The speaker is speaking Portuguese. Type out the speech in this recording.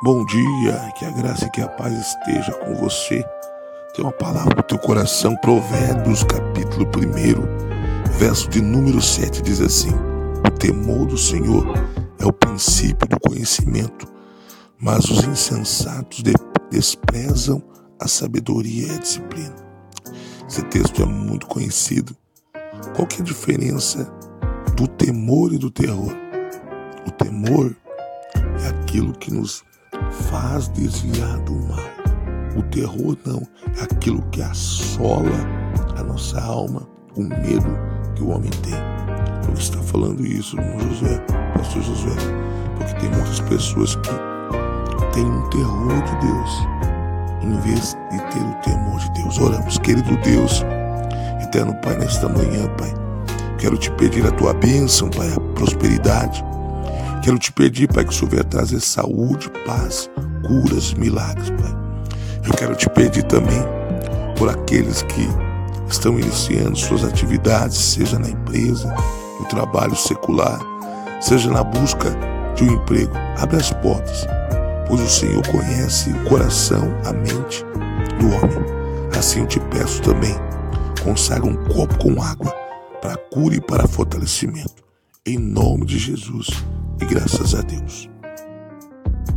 Bom dia, que a graça e que a paz esteja com você. Tem uma palavra para o teu coração, Provérbios, capítulo 1, verso de número 7, diz assim: O temor do Senhor é o princípio do conhecimento, mas os insensatos desprezam a sabedoria e a disciplina. Esse texto é muito conhecido. Qual que é a diferença do temor e do terror? O temor é aquilo que nos faz desviar do mal. O terror não, é aquilo que assola a nossa alma, o medo que o homem tem. Por que está falando isso, irmão José, pastor José? Porque tem muitas pessoas que têm um terror de Deus, em vez de ter o temor de Deus. Oramos, querido Deus, eterno Pai, nesta manhã, Pai. Quero te pedir a tua bênção, Pai, a prosperidade Quero te pedir, Pai, que o Senhor venha trazer saúde, paz, curas, milagres, Pai. Eu quero te pedir também por aqueles que estão iniciando suas atividades, seja na empresa, no trabalho secular, seja na busca de um emprego. Abre as portas, pois o Senhor conhece o coração, a mente do homem. Assim eu te peço também, consagra um copo com água para cura e para fortalecimento. Em nome de Jesus e graças a Deus.